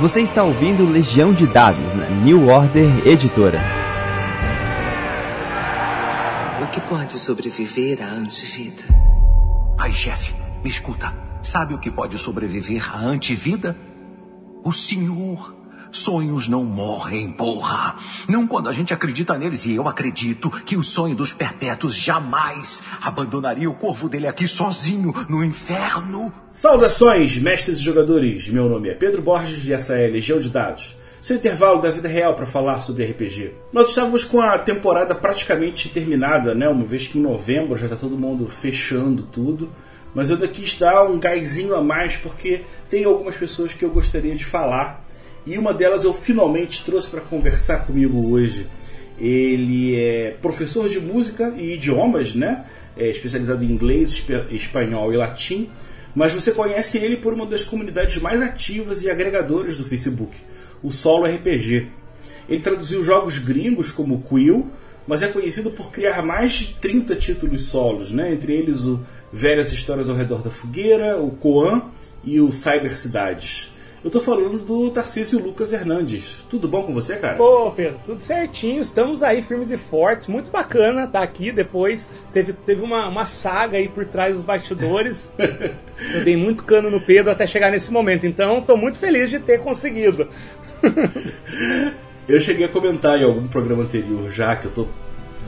Você está ouvindo Legião de Dados na New Order Editora. O que pode sobreviver à antivida? Ai, chefe, me escuta. Sabe o que pode sobreviver à antivida? O senhor. Sonhos não morrem, porra. Não quando a gente acredita neles. E eu acredito que o sonho dos perpétuos jamais abandonaria o corvo dele aqui sozinho no inferno. Saudações, mestres e jogadores. Meu nome é Pedro Borges e essa é Legião de Dados. Seu intervalo da vida real para falar sobre RPG. Nós estávamos com a temporada praticamente terminada, né? Uma vez que em novembro já está todo mundo fechando tudo. Mas eu daqui dar um gásinho a mais porque tem algumas pessoas que eu gostaria de falar e uma delas eu finalmente trouxe para conversar comigo hoje. Ele é professor de música e idiomas, né? É especializado em inglês, espanhol e latim. Mas você conhece ele por uma das comunidades mais ativas e agregadoras do Facebook, o Solo RPG. Ele traduziu jogos gringos como Quill, mas é conhecido por criar mais de 30 títulos solos, né? entre eles o Velhas Histórias ao Redor da Fogueira, o Coan e o Cyber Cidades. Eu tô falando do Tarcísio Lucas Hernandes. Tudo bom com você, cara? Pô, Pedro, tudo certinho. Estamos aí firmes e fortes. Muito bacana estar tá aqui. Depois teve, teve uma, uma saga aí por trás dos bastidores. Eu dei muito cano no Pedro até chegar nesse momento. Então, tô muito feliz de ter conseguido. eu cheguei a comentar em algum programa anterior já que eu tô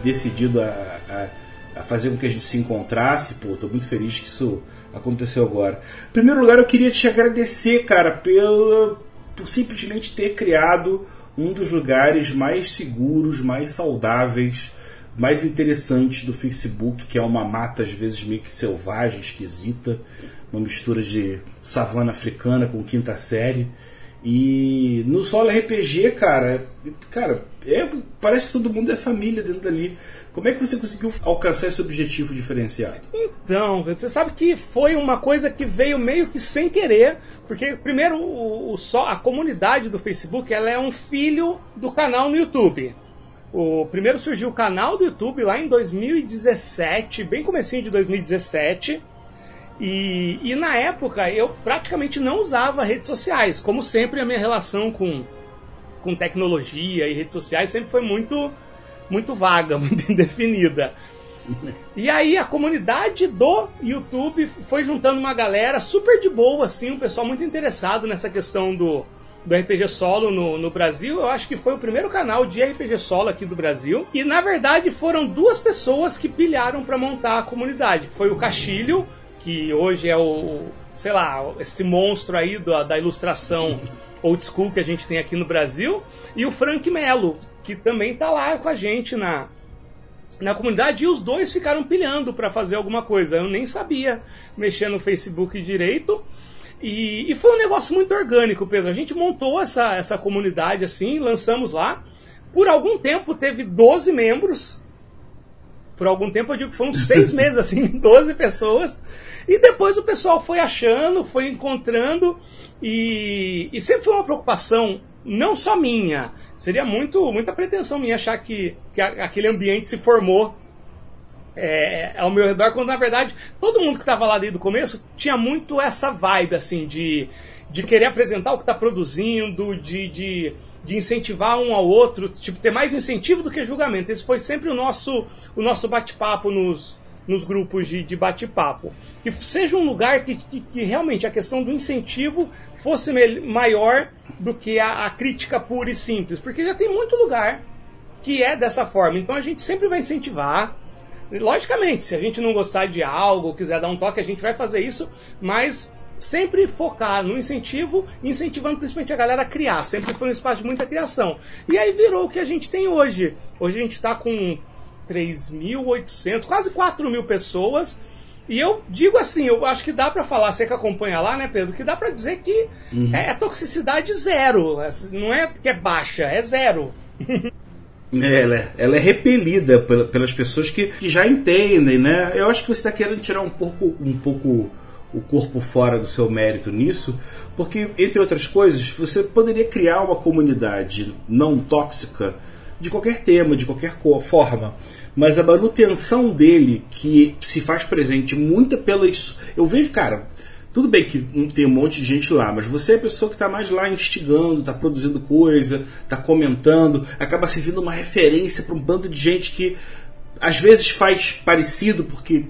decidido a, a, a fazer com que a gente se encontrasse. Pô, tô muito feliz que isso aconteceu agora. Em primeiro lugar, eu queria te agradecer, cara, pela, por simplesmente ter criado um dos lugares mais seguros, mais saudáveis, mais interessantes do Facebook, que é uma mata às vezes meio que selvagem, esquisita, uma mistura de savana africana com quinta série. E no solo RPG, cara, cara, é, parece que todo mundo é família dentro dali. Como é que você conseguiu alcançar esse objetivo diferenciado? Então, você sabe que foi uma coisa que veio meio que sem querer, porque primeiro o, o só a comunidade do Facebook ela é um filho do canal no YouTube. O primeiro surgiu o canal do YouTube lá em 2017, bem comecinho de 2017. E, e na época eu praticamente não usava redes sociais. Como sempre, a minha relação com, com tecnologia e redes sociais sempre foi muito, muito vaga, muito indefinida. E aí a comunidade do YouTube foi juntando uma galera super de boa, assim, um pessoal muito interessado nessa questão do, do RPG solo no, no Brasil. Eu acho que foi o primeiro canal de RPG solo aqui do Brasil. E na verdade foram duas pessoas que pilharam para montar a comunidade. Foi o Cachilho que hoje é o, sei lá, esse monstro aí da, da ilustração old school que a gente tem aqui no Brasil, e o Frank Mello, que também está lá com a gente na, na comunidade, e os dois ficaram pilhando para fazer alguma coisa. Eu nem sabia mexer no Facebook direito. E, e, foi um negócio muito orgânico, Pedro. A gente montou essa, essa comunidade assim, lançamos lá. Por algum tempo teve 12 membros. Por algum tempo eu digo que foram seis meses assim, 12 pessoas. E depois o pessoal foi achando, foi encontrando, e, e sempre foi uma preocupação, não só minha, seria muito muita pretensão minha achar que, que aquele ambiente se formou é, ao meu redor, quando na verdade todo mundo que estava lá desde o começo tinha muito essa vibe assim de, de querer apresentar o que está produzindo, de, de, de, incentivar um ao outro, tipo, ter mais incentivo do que julgamento. Esse foi sempre o nosso, o nosso bate-papo nos, nos grupos de, de bate-papo. Que seja um lugar que, que, que, realmente a questão do incentivo fosse maior do que a, a, crítica pura e simples. Porque já tem muito lugar que é dessa forma. Então a gente sempre vai incentivar. Logicamente, se a gente não gostar de algo, quiser dar um toque, a gente vai fazer isso, mas sempre focar no incentivo, incentivando principalmente a galera a criar. Sempre foi um espaço de muita criação. E aí virou o que a gente tem hoje. Hoje a gente está com 3.800, quase 4 mil pessoas. E eu digo assim, eu acho que dá para falar, você que acompanha lá, né, Pedro, que dá para dizer que uhum. é, é, toxicidade zero. Não é que é baixa, é zero. É, ela, é, ela é repelida pelas pessoas que, que já entendem, né? Eu acho que você está querendo tirar um pouco, um pouco o corpo fora do seu mérito nisso, porque, entre outras coisas, você poderia criar uma comunidade não tóxica de qualquer tema, de qualquer forma. Mas a manutenção dele, que se faz presente muito pelas. Eu vejo, cara, tudo bem que tem um monte de gente lá, mas você é a pessoa que está mais lá instigando, está produzindo coisa, está comentando, acaba servindo uma referência para um bando de gente que às vezes faz parecido porque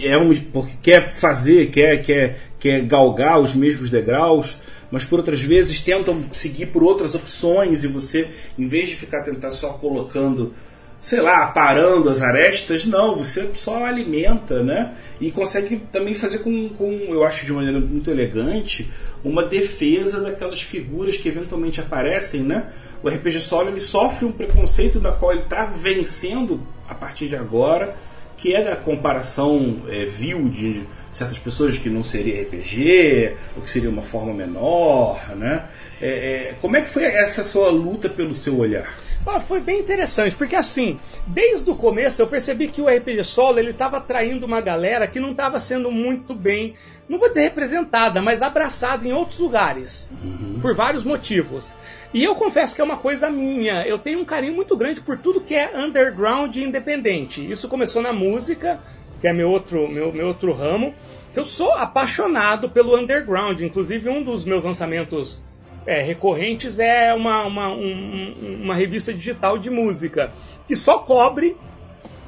é um, porque quer fazer, quer, quer, quer galgar os mesmos degraus, mas por outras vezes tentam seguir por outras opções e você, em vez de ficar tentar só colocando, sei lá, parando as arestas, não, você só alimenta, né? E consegue também fazer com, com eu acho de maneira muito elegante, uma defesa daquelas figuras que eventualmente aparecem, né? O RPG solo ele sofre um preconceito na qual ele está vencendo a partir de agora que é da comparação é, vil de certas pessoas que não seria RPG, ou que seria uma forma menor, né? É, é, como é que foi essa sua luta pelo seu olhar? Ah, foi bem interessante, porque assim, desde o começo eu percebi que o RPG solo ele estava atraindo uma galera que não estava sendo muito bem, não vou dizer representada, mas abraçada em outros lugares, uhum. por vários motivos. E eu confesso que é uma coisa minha. Eu tenho um carinho muito grande por tudo que é underground e independente. Isso começou na música, que é meu outro, meu, meu outro ramo. Eu sou apaixonado pelo underground. Inclusive, um dos meus lançamentos é, recorrentes é uma, uma, um, uma revista digital de música que só cobre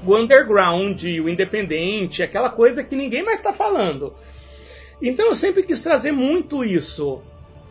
o underground, o independente, aquela coisa que ninguém mais está falando. Então eu sempre quis trazer muito isso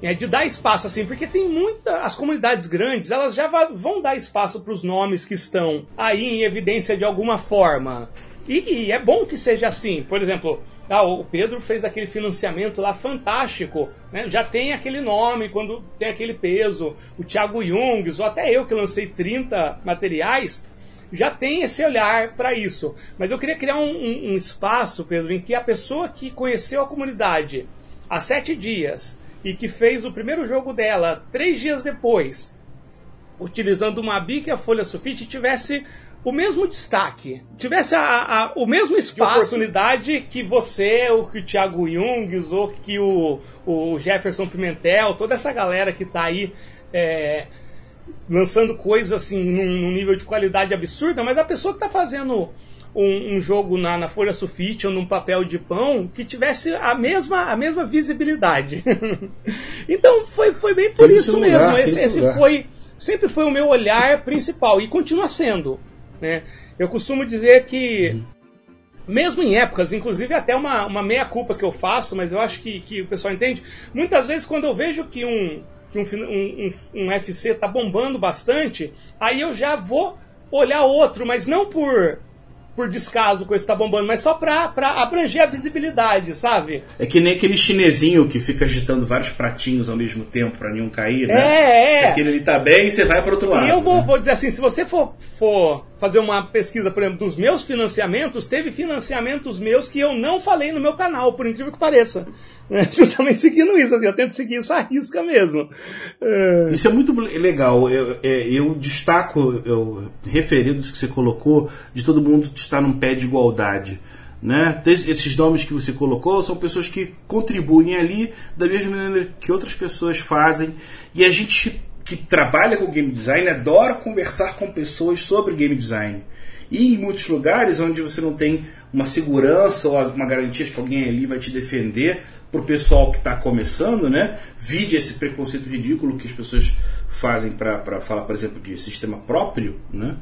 é, de dar espaço assim, porque tem muita. As comunidades grandes, elas já vão dar espaço para os nomes que estão aí em evidência de alguma forma. E, e é bom que seja assim. Por exemplo, ah, o Pedro fez aquele financiamento lá fantástico, né? já tem aquele nome quando tem aquele peso. O Thiago Jungs, ou até eu que lancei 30 materiais, já tem esse olhar para isso. Mas eu queria criar um, um, um espaço, Pedro, em que a pessoa que conheceu a comunidade há sete dias e que fez o primeiro jogo dela três dias depois, utilizando uma BIC e a folha sulfite, tivesse o mesmo destaque, tivesse a, a, o mesmo espaço, oportunidade que você, ou que o Thiago Jungs, ou que o, o Jefferson Pimentel, toda essa galera que está aí é, lançando coisas assim num, num, nível de qualidade absurda, mas a pessoa que está fazendo um, um, jogo na, na folha sulfite ou num papel de pão que tivesse a mesma, a mesma visibilidade. então foi, foi bem por tem isso mesmo. Lugar, esse, esse foi sempre foi o meu olhar principal e continua sendo. Né? Eu costumo dizer que mesmo em épocas, inclusive até uma, uma meia culpa que eu faço, mas eu acho que, que o pessoal entende. Muitas vezes quando eu vejo que um, que um, um, um, um FC está bombando bastante, aí eu já vou olhar outro, mas não por por descaso com esse tá bombando, mas só pra, pra abranger a visibilidade, sabe? É que nem aquele chinesinho que fica agitando vários pratinhos ao mesmo tempo pra nenhum cair, né? É, é. Se aquele ali tá bem, você vai pro outro lado. E eu vou, né? vou dizer assim, se você for, for fazer uma pesquisa, por exemplo, dos meus financiamentos, teve financiamentos meus que eu não falei no meu canal, por incrível que pareça. Né? Justamente seguindo isso, assim, eu tento seguir isso à risca mesmo. É... Isso é muito legal. Eu, é, eu destaco, eu, referidos que você colocou, de todo mundo estar num pé de igualdade. Né? Esses nomes que você colocou são pessoas que contribuem ali da mesma maneira que outras pessoas fazem. E a gente que trabalha com game design adora conversar com pessoas sobre game design. E em muitos lugares onde você não tem uma segurança ou uma garantia de que alguém ali vai te defender, para o pessoal que está começando, né? Vide esse preconceito ridículo que as pessoas fazem para falar, por exemplo, de sistema próprio, né?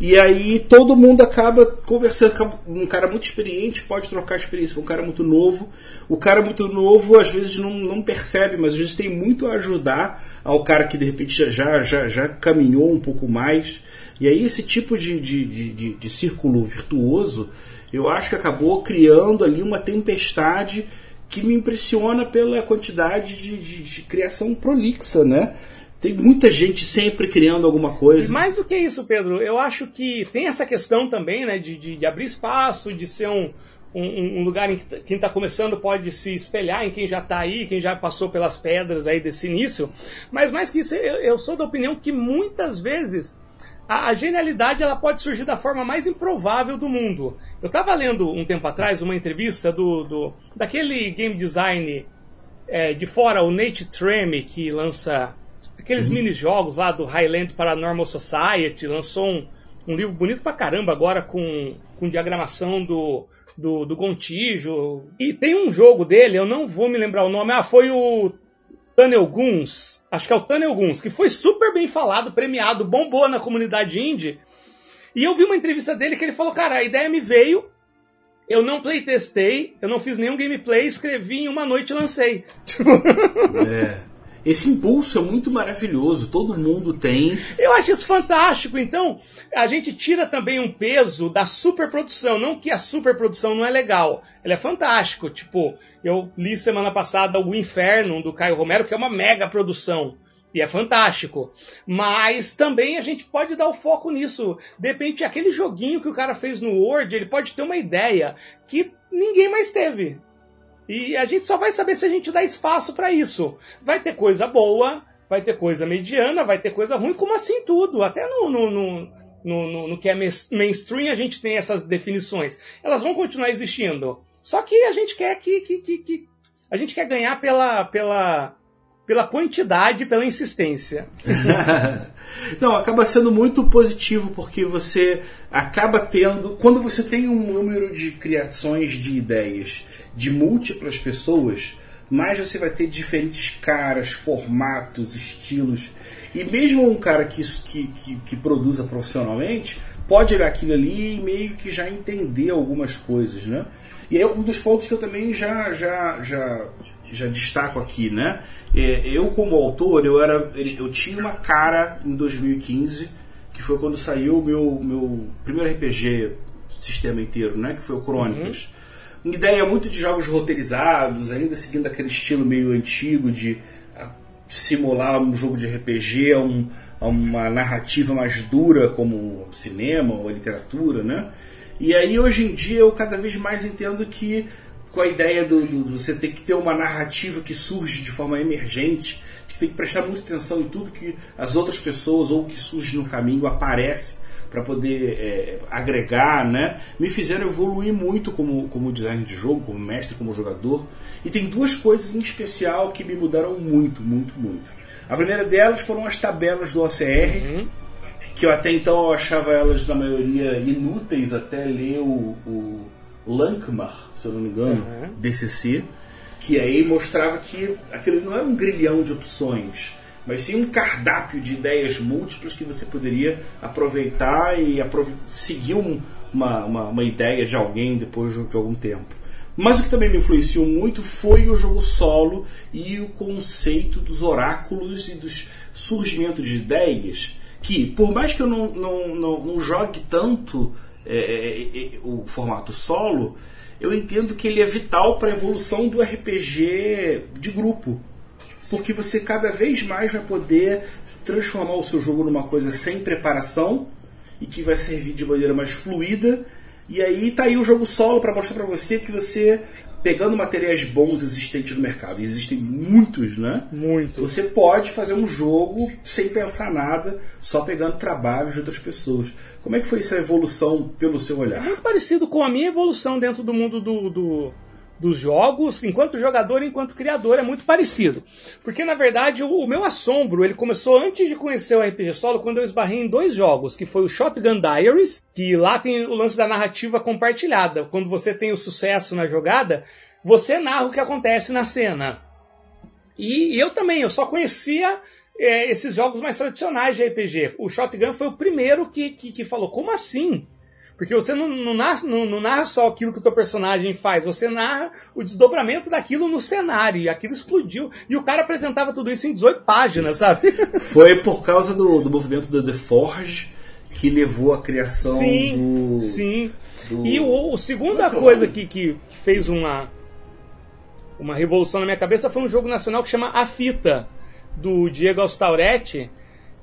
E aí todo mundo acaba conversando. Um cara muito experiente pode trocar experiência com um cara muito novo. O cara muito novo às vezes não, não percebe, mas às vezes tem muito a ajudar ao cara que de repente já, já, já caminhou um pouco mais. E aí esse tipo de, de, de, de, de círculo virtuoso, eu acho que acabou criando ali uma tempestade que me impressiona pela quantidade de, de, de criação prolixa, né? Tem muita gente sempre criando alguma coisa. Mais do que isso, Pedro, eu acho que tem essa questão também, né, de, de, de abrir espaço, de ser um, um, um lugar em que quem está começando pode se espelhar em quem já está aí, quem já passou pelas pedras aí desse início. Mas mais que isso, eu, eu sou da opinião que muitas vezes a, a, genialidade ela pode surgir da forma mais improvável do mundo. Eu estava lendo um tempo atrás uma entrevista do, do daquele game design é, de fora, o Nate Treme, que lança aqueles uhum. mini-jogos lá do Highland Paranormal Society, lançou um, um livro bonito pra caramba agora com, com diagramação do, do, do Contígio. E tem um jogo dele, eu não vou me lembrar o nome, ah, foi o Tunnel Guns, acho que é o Tunnel Guns, que foi super bem falado, premiado, bombou na comunidade indie. E eu vi uma entrevista dele que ele falou, cara, a ideia me veio, eu não playtestei, eu não fiz nenhum gameplay, escrevi em uma noite e lancei. É. Esse impulso é muito maravilhoso, todo mundo tem. Eu acho isso fantástico. Então, a gente tira também um peso da superprodução. Não que a superprodução não é legal, ela é fantástico. Tipo, eu li semana passada o Inferno do Caio Romero, que é uma mega produção. E é fantástico. Mas também a gente pode dar o foco nisso. De repente, aquele joguinho que o cara fez no Word, ele pode ter uma ideia que ninguém mais teve. E a gente só vai saber se a gente dá espaço para isso. Vai ter coisa boa, vai ter coisa mediana, vai ter coisa ruim, como assim tudo. Até no, no, no, no, no que é mainstream a gente tem essas definições. Elas vão continuar existindo. Só que a gente quer que, que, que, que a gente quer ganhar pela, pela, pela quantidade, pela insistência. Não, acaba sendo muito positivo porque você acaba tendo, quando você tem um número de criações de ideias de múltiplas pessoas, mais você vai ter diferentes caras, formatos, estilos. E mesmo um cara que, que, que, que produza profissionalmente pode olhar aquilo ali e meio que já entender algumas coisas, né? E é um dos pontos que eu também já, já, já, já destaco aqui, né? É, eu como autor, eu era, eu tinha uma cara em 2015 que foi quando saiu o meu, meu primeiro RPG sistema inteiro, né? Que foi o Crônicas. Uhum ideia muito de jogos roteirizados, ainda seguindo aquele estilo meio antigo de ah, simular um jogo de RPG a, um, uma narrativa mais dura como cinema ou literatura, né? E aí hoje em dia eu cada vez mais entendo que com a ideia do, do, você ter que ter uma narrativa que surge de forma emergente, que tem que prestar muita atenção em tudo que as outras pessoas ou que surge no caminho aparece para poder é, agregar, né? Me fizeram evoluir muito como, como designer de jogo, como mestre, como jogador. E tem duas coisas em especial que me mudaram muito, muito, muito. A primeira delas foram as tabelas do OCR, uhum. que eu até então eu achava elas, na maioria, inúteis até ler o, o Lankmar, se eu não me engano, uhum. DCC, que aí mostrava que aquilo não era um grilhão de opções mas sim um cardápio de ideias múltiplas que você poderia aproveitar e aprov seguir um, uma, uma, uma, ideia de alguém depois de, de algum tempo. Mas o que também me influenciou muito foi o jogo solo e o conceito dos oráculos e dos surgimentos de ideias que, por mais que eu não, não, não, não jogue tanto é, é, é, o formato solo, eu entendo que ele é vital para a evolução do RPG de grupo porque você cada vez mais vai poder transformar o seu jogo numa coisa sem preparação e que vai servir de maneira mais fluida. E aí tá aí o jogo solo para mostrar para você que você pegando materiais bons existentes no mercado, existem muitos, né? Muitos. Você pode fazer um jogo sem pensar nada, só pegando trabalhos de outras pessoas. Como é que foi essa evolução pelo seu olhar? É muito parecido com a minha evolução dentro do mundo do, do dos jogos, enquanto jogador e enquanto criador, é muito parecido. Porque, na verdade, o, o, meu assombro, ele começou antes de conhecer o RPG Solo, quando eu esbarrei em dois jogos, que foi o Shotgun Diaries, que lá tem o lance da narrativa compartilhada. Quando você tem o sucesso na jogada, você narra o que acontece na cena. E, e eu também, eu só conhecia é, esses jogos mais tradicionais de RPG. O Shotgun foi o primeiro que, que, que falou, como assim? Porque você não, não, narra, não, não, narra só aquilo que o teu personagem faz, você narra o desdobramento daquilo no cenário. E aquilo explodiu. E o cara apresentava tudo isso em 18 páginas, isso. sabe? Foi por causa do, do movimento da The Forge que levou à criação sim, do. Sim. Do... E o, o segunda coisa que, que, que fez uma, uma revolução na minha cabeça foi um jogo nacional que chama A Fita, do Diego Alstauretti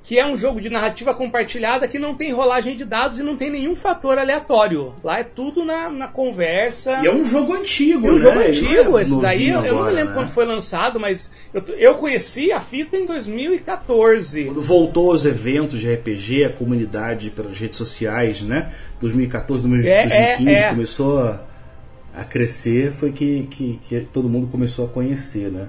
que é um jogo de narrativa compartilhada que não tem rolagem de dados e não tem nenhum fator aleatório. Lá é tudo na, na conversa. E é um jogo antigo, é um né? jogo antigo, é esse daí. Agora, eu não me lembro né? quando foi lançado, mas eu, eu conheci a fita em 2014. Quando voltou aos eventos de RPG, a comunidade pelas redes sociais, né? 2014, 2015 é, é, é. começou a, a crescer, foi que, que, que todo mundo começou a conhecer, né?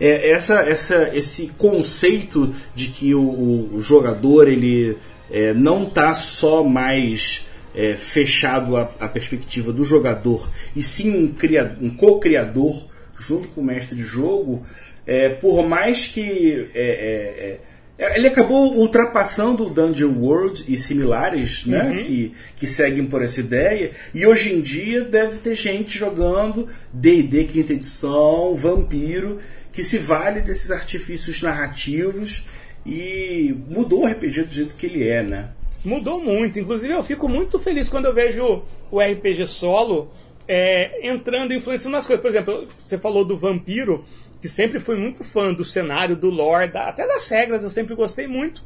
É, essa, essa, esse conceito de que o, o jogador ele é, não está só mais é, fechado à, perspectiva do jogador, e sim um, um co-criador junto com o mestre de jogo, é, por mais que é, é, ele acabou ultrapassando o Dungeon World e similares, né, uhum. que, que seguem por essa ideia, e hoje em dia deve ter gente jogando D&D quinta edição, Vampiro, que se vale desses artifícios narrativos e mudou o RPG do jeito que ele é, né? Mudou muito. Inclusive, eu fico muito feliz quando eu vejo o RPG solo é, entrando, influenciando nas coisas. Por exemplo, você falou do Vampiro, que sempre fui muito fã do cenário, do lore, da, até das regras, eu sempre gostei muito.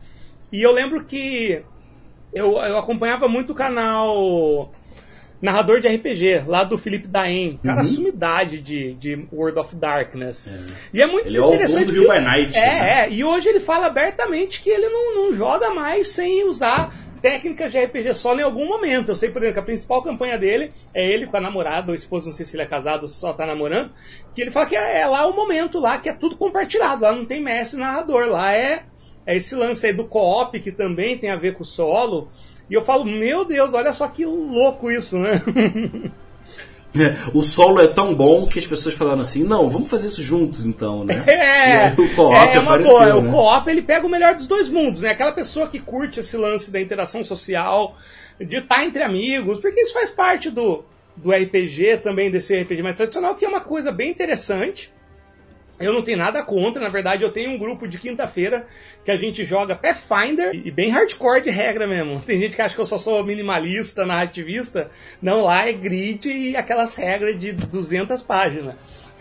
E eu lembro que eu, eu acompanhava muito o canal narrador de RPG, lá do Felipe Daen. Cara, uhum. sumidade de, de World of Darkness. É. E é muito ele interessante. Ele é o Rio by Night. É, né? é, e hoje ele fala abertamente que ele não, não joga mais sem usar técnicas de RPG solo em algum momento. Eu sei, por exemplo, que a principal campanha dele é ele com a namorada, ou esposa, não sei se ele é casado ou só tá namorando, que ele fala que é, é lá o momento lá, que é tudo compartilhado, lá não tem mestre narrador, lá é, é esse lance aí do co-op, que também tem a ver com o solo, e eu falo, meu Deus, olha só que louco isso, né? É, o solo é tão bom que as pessoas falaram assim, não, vamos fazer isso juntos então, né? É, o co-op é uma apareceu, boa. Né? O co-op ele pega o melhor dos dois mundos, né? Aquela pessoa que curte esse lance da interação social, de estar entre amigos, porque isso faz parte do, do RPG também, desse RPG mais tradicional, que é uma coisa bem interessante. Eu não tenho nada contra, na verdade eu tenho um grupo de quinta-feira que a gente joga Pathfinder e bem hardcore de regra mesmo. Tem gente que acha que eu só sou minimalista, narrativista. Não, lá é grid e aquelas regras de 200 páginas.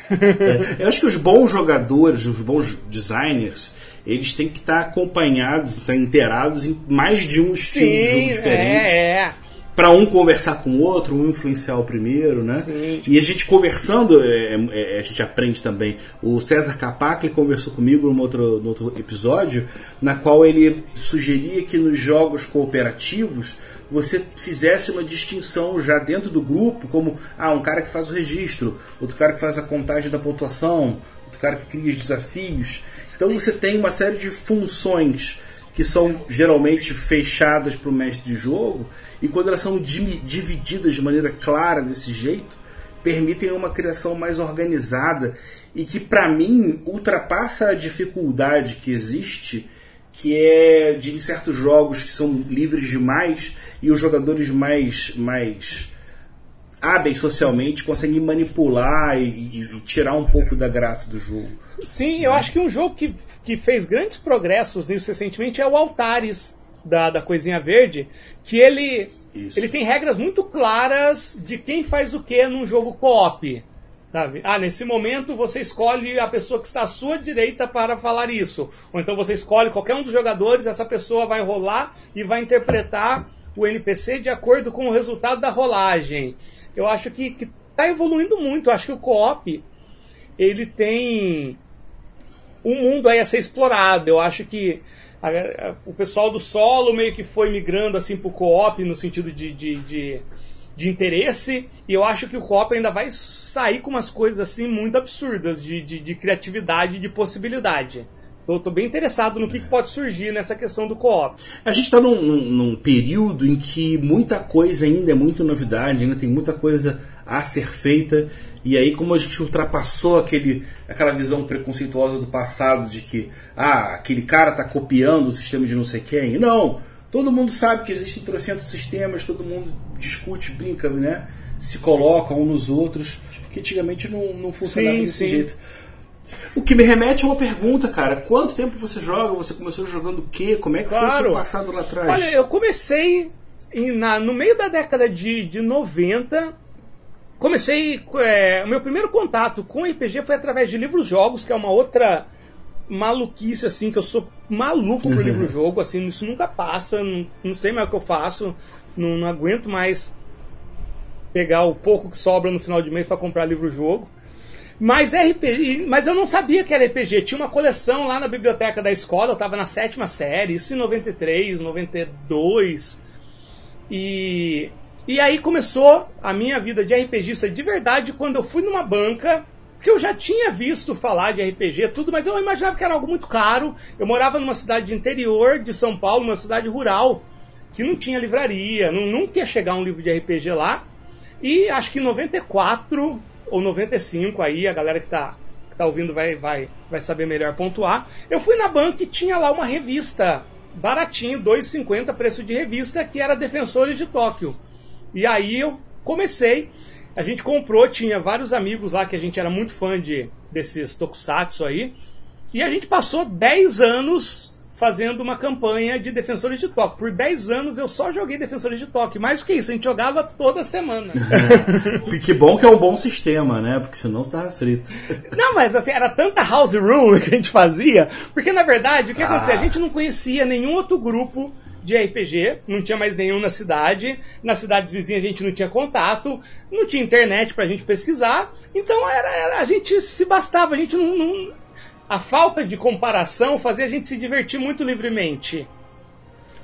É, eu acho que os bons jogadores, os bons designers, eles têm que estar acompanhados, estar inteirados em mais de um estilo Sim, de jogo diferente. É, é para um conversar com o outro, um influenciar o primeiro, né? Sim. E a gente conversando, é, é, a gente aprende também. O César Capac conversou comigo no outro, no outro episódio, na qual ele sugeria que nos jogos cooperativos você fizesse uma distinção já dentro do grupo, como ah, um cara que faz o registro, outro cara que faz a contagem da pontuação, outro cara que cria os desafios. Então você tem uma série de funções que são geralmente fechadas para o mestre de jogo, e quando elas são divididas de maneira clara desse jeito, permitem uma criação mais organizada e que, para mim, ultrapassa a dificuldade que existe, que é de certos jogos que são livres demais e os jogadores mais, mais hábeis socialmente conseguem manipular e, e, e, tirar um pouco da graça do jogo. Sim, eu acho que um jogo que, que fez grandes progressos nisso recentemente é o Altares, da, da Coisinha Verde, que ele, ele tem regras muito claras de quem faz o que num jogo co-op. Sabe? Ah, nesse momento você escolhe a pessoa que está à sua direita para falar isso. Ou então você escolhe qualquer um dos jogadores, essa pessoa vai rolar e vai interpretar o NPC de acordo com o resultado da rolagem eu acho que está evoluindo muito. Eu acho que o co-op ele tem um mundo aí a ser explorado. Eu acho que a, a, o pessoal do solo meio que foi migrando assim para o co-op no sentido de, de, de, de, interesse. E eu acho que o co-op ainda vai sair com umas coisas assim muito absurdas de, de, de criatividade e de possibilidade. Estou bem interessado no que, que, pode surgir nessa questão do co-op. A gente está num, num, num, período em que muita coisa ainda é muito novidade, ainda tem muita coisa a ser feita. E aí, como a gente ultrapassou aquele, aquela visão preconceituosa do passado de que ah, aquele cara está copiando o sistema de não sei quem. Não! Todo mundo sabe que existem trocentos sistemas, todo mundo discute, brinca, né? Se coloca um nos outros, que antigamente não, não funcionava sim, desse sim. jeito. O que me remete a uma pergunta, cara. Quanto tempo você joga? Você começou jogando o quê? Como é que claro. foi o seu passado lá atrás? Olha, eu comecei em, na, no meio da década de, de 90. Comecei. É, o meu primeiro contato com RPG foi através de livros-jogos, que é uma outra maluquice, assim, que eu sou maluco por livro-jogo, assim, isso nunca passa, não, não, sei mais o que eu faço, não, não aguento mais pegar o pouco que sobra no final de mês para comprar livro-jogo. Mas RPG, mas eu não sabia que era RPG. Tinha uma coleção lá na biblioteca da escola, eu estava na sétima série, isso em 93, 92. E e aí começou a minha vida de RPGista de verdade quando eu fui numa banca que eu já tinha visto falar de RPG, tudo, mas eu imaginava que era algo muito caro. Eu morava numa cidade de interior de São Paulo, uma cidade rural. que não tinha livraria, não, nunca ia chegar um livro de RPG lá. E acho que em 94 ou 95 aí, a galera que tá, que tá ouvindo vai, vai, vai saber melhor pontuar. Eu fui na banca e tinha lá uma revista baratinho, 2,50 preço de revista, que era Defensores de Tóquio. E aí eu comecei, a gente comprou, tinha vários amigos lá que a gente era muito fã de desses tokusatsu aí. E a gente passou 10 anos fazendo uma campanha de Defensores de Tóquio. Por 10 anos eu só joguei Defensores de Tóquio. Mais do que isso, a gente jogava toda semana. que bom que é um bom sistema, né? Porque senão você tava frito. Não, mas assim, era tanta house rule que a gente fazia. Porque na verdade, o que ah. acontecia? A gente não conhecia nenhum outro grupo de RPG, não tinha mais nenhum na cidade, nas cidades vizinhas a gente não tinha contato, não tinha internet pra gente pesquisar, então era, era a gente se bastava, a gente não, não, a falta de comparação fazia a gente se divertir muito livremente.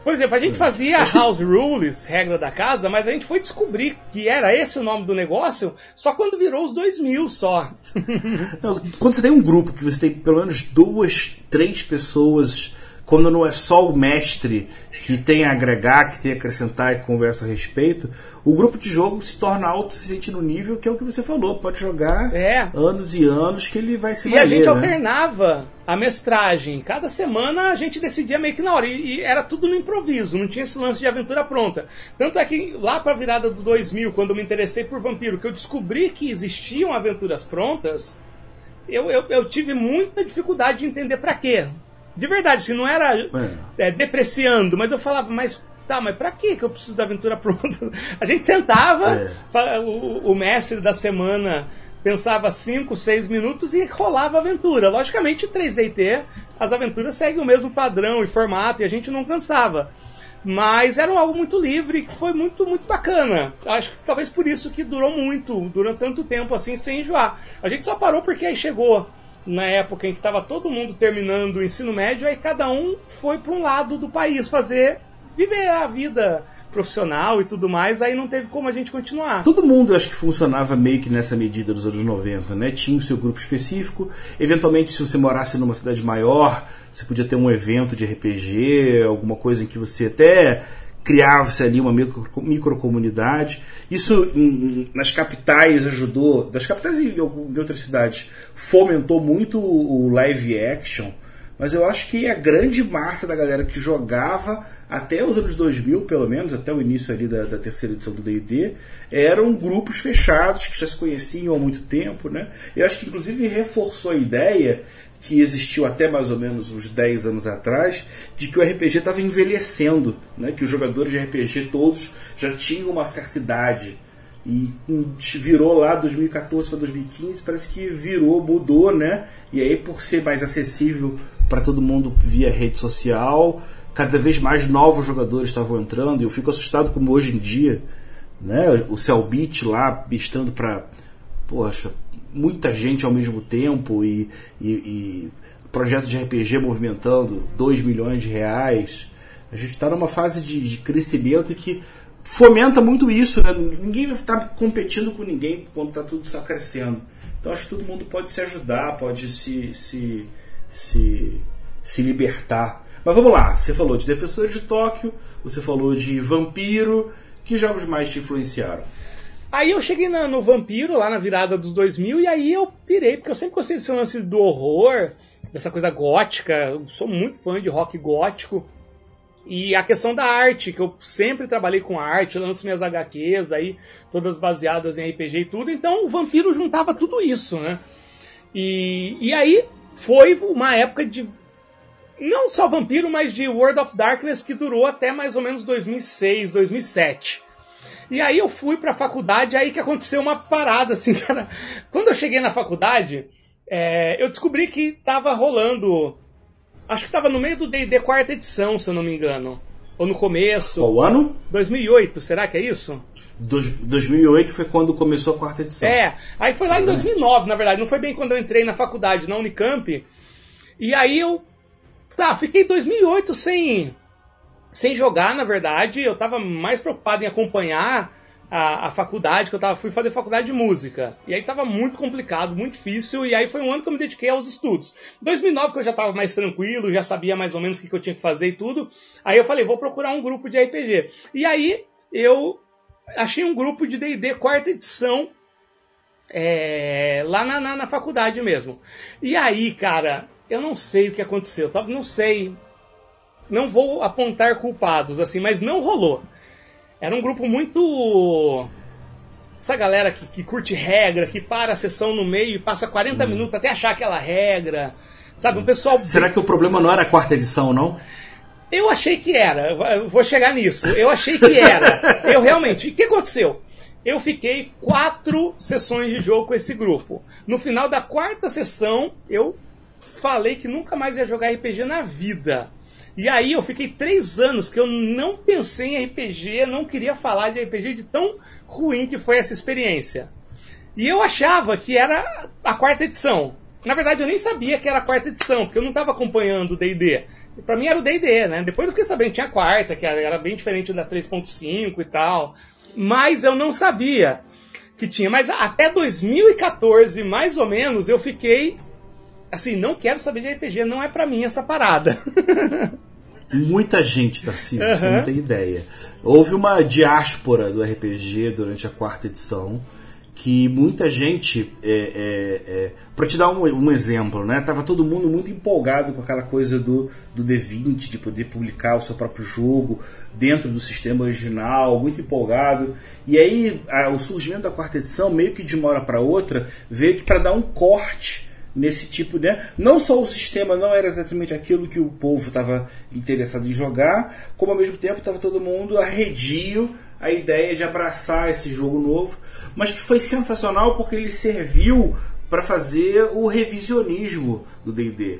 Por exemplo, a gente fazia house rules, regra da casa, mas a gente foi descobrir que era esse o nome do negócio só quando virou os 2000 só. quando você tem um grupo que você tem pelo menos duas, três pessoas, quando não é só o mestre que tem a agregar, que tem a acrescentar e conversa a respeito, o grupo de jogo se torna autossuficiente no nível que é o que você falou. Pode jogar é. anos e anos que ele vai se E valer, a gente né? alternava a mestragem. Cada semana a gente decidia meio que na hora. E, e, era tudo no improviso, não tinha esse lance de aventura pronta. Tanto é que lá para a virada do 2000, quando eu me interessei por Vampiro, que eu descobri que existiam aventuras prontas, eu, eu, eu tive muita dificuldade de entender para quê. De verdade, se não era é. É, depreciando, mas eu falava, mas tá, mas pra que eu preciso da aventura pronta? A gente sentava, é. o, o, mestre da semana pensava 5, 6 minutos e rolava a aventura. Logicamente, 3DT, as aventuras seguem o mesmo padrão e formato e a gente não cansava. Mas era algo muito livre que foi muito, muito bacana. Acho que talvez por isso que durou muito, durou tanto tempo assim sem enjoar. A gente só parou porque aí chegou na época em que estava todo mundo terminando o ensino médio, aí cada um foi para um lado do país fazer, viver a vida profissional e tudo mais, aí não teve como a gente continuar. Todo mundo acho que funcionava meio que nessa medida dos anos 90, né? Tinha o seu grupo específico. Eventualmente, se você morasse numa cidade maior, você podia ter um evento de RPG, alguma coisa em que você até criava-se ali uma micro, microcomunidade. Isso em, nas capitais ajudou, das capitais e de outras cidades, fomentou muito o live action. Mas eu acho que a grande massa da galera que jogava até os anos 2000, pelo menos, até o início ali da, da terceira edição do D&D, eram grupos fechados que já se conheciam há muito tempo, né? Eu acho que inclusive reforçou a ideia que existiu até mais ou menos uns 10 anos atrás, de que o RPG estava envelhecendo, né? que os jogadores de RPG todos já tinham uma certa idade. E virou lá 2014 para 2015, parece que virou, mudou, né? E aí, por ser mais acessível para todo mundo via rede social, cada vez mais novos jogadores estavam entrando. E eu fico assustado como hoje em dia, né? O Cellbit lá, bistando para, poxa, muita gente ao mesmo tempo e, e, e projeto de RPG movimentando 2 milhões de reais. A gente está numa fase de, de, crescimento que fomenta muito isso, né? Ninguém estar competindo com ninguém quando está tudo só crescendo. Então acho que todo mundo pode se ajudar, pode se, se, se, se libertar. Mas vamos lá, você falou de Defensores de Tóquio, você falou de Vampiro, que jogos mais te influenciaram? Aí eu cheguei na, no Vampiro, lá na virada dos 2000, e aí eu pirei, porque eu sempre gostei desse lance do horror, dessa coisa gótica, eu sou muito fã de rock gótico. E a questão da arte, que eu sempre trabalhei com arte, lanço minhas HQs aí, todas baseadas em RPG e tudo, então o Vampiro juntava tudo isso, né? E, e aí foi uma época de. Não só Vampiro, mas de World of Darkness que durou até mais ou menos 2006, 2007. E aí eu fui pra faculdade, aí que aconteceu uma parada, assim, cara. Quando eu cheguei na faculdade, é, eu descobri que tava rolando. Acho que tava no meio do DD quarta edição, se eu não me engano. Ou no começo. Qual ano? 2008, será que é isso? 2008 foi quando começou a quarta edição. É, aí foi lá em 2009, na verdade. Não foi bem quando eu entrei na faculdade, na Unicamp. E aí eu. Tá, fiquei 2008 sem sem jogar, na verdade. Eu estava mais preocupado em acompanhar a, a, faculdade, que eu tava, fui fazer faculdade de música. E aí tava muito complicado, muito difícil, e aí foi um ano que eu me dediquei aos estudos. 2009 que eu já tava mais tranquilo, já sabia mais ou menos o que, que eu tinha que fazer e tudo. Aí eu falei, vou procurar um grupo de RPG. E aí eu achei um grupo de D&D quarta edição é, lá na, na, na, faculdade mesmo. E aí, cara, eu não sei o que aconteceu, tá? não sei, não vou apontar culpados assim, mas não rolou. Era um grupo muito. Essa galera que, que curte regra, que para a sessão no meio e passa 40 hum. minutos até achar aquela regra. Sabe, um pessoal. Será que o problema não era a quarta edição, não? Eu achei que era. Eu vou chegar nisso. Eu achei que era. Eu realmente. O que aconteceu? Eu fiquei quatro sessões de jogo com esse grupo. No final da quarta sessão, eu falei que nunca mais ia jogar RPG na vida. E aí eu fiquei três anos que eu não pensei em RPG, não queria falar de RPG de tão ruim que foi essa experiência. E eu achava que era a quarta edição. Na verdade, eu nem sabia que era a quarta edição, porque eu não estava acompanhando o D&D. Para mim era o D&D, né? Depois eu fiquei sabendo que tinha a quarta, que era bem diferente da 3.5 e tal. Mas eu não sabia que tinha. Mas até 2014, mais ou menos, eu fiquei assim, não quero saber de RPG, não é para mim essa parada. Muita gente, Tarcísio, uhum. você não tem ideia. Houve uma diáspora do RPG durante a quarta edição que muita gente, é, é, é, para te dar um, um, exemplo, né, tava todo mundo muito empolgado com aquela coisa do, do D20, de poder publicar o seu próprio jogo dentro do sistema original, muito empolgado. E aí a, o surgimento da quarta edição, meio que de uma hora para outra, veio que para dar um corte nesse tipo, né? Não só o sistema não era exatamente aquilo que o povo estava interessado em jogar, como ao mesmo tempo estava todo mundo arredio a ideia de abraçar esse jogo novo, mas que foi sensacional porque ele serviu para fazer o revisionismo do D&D.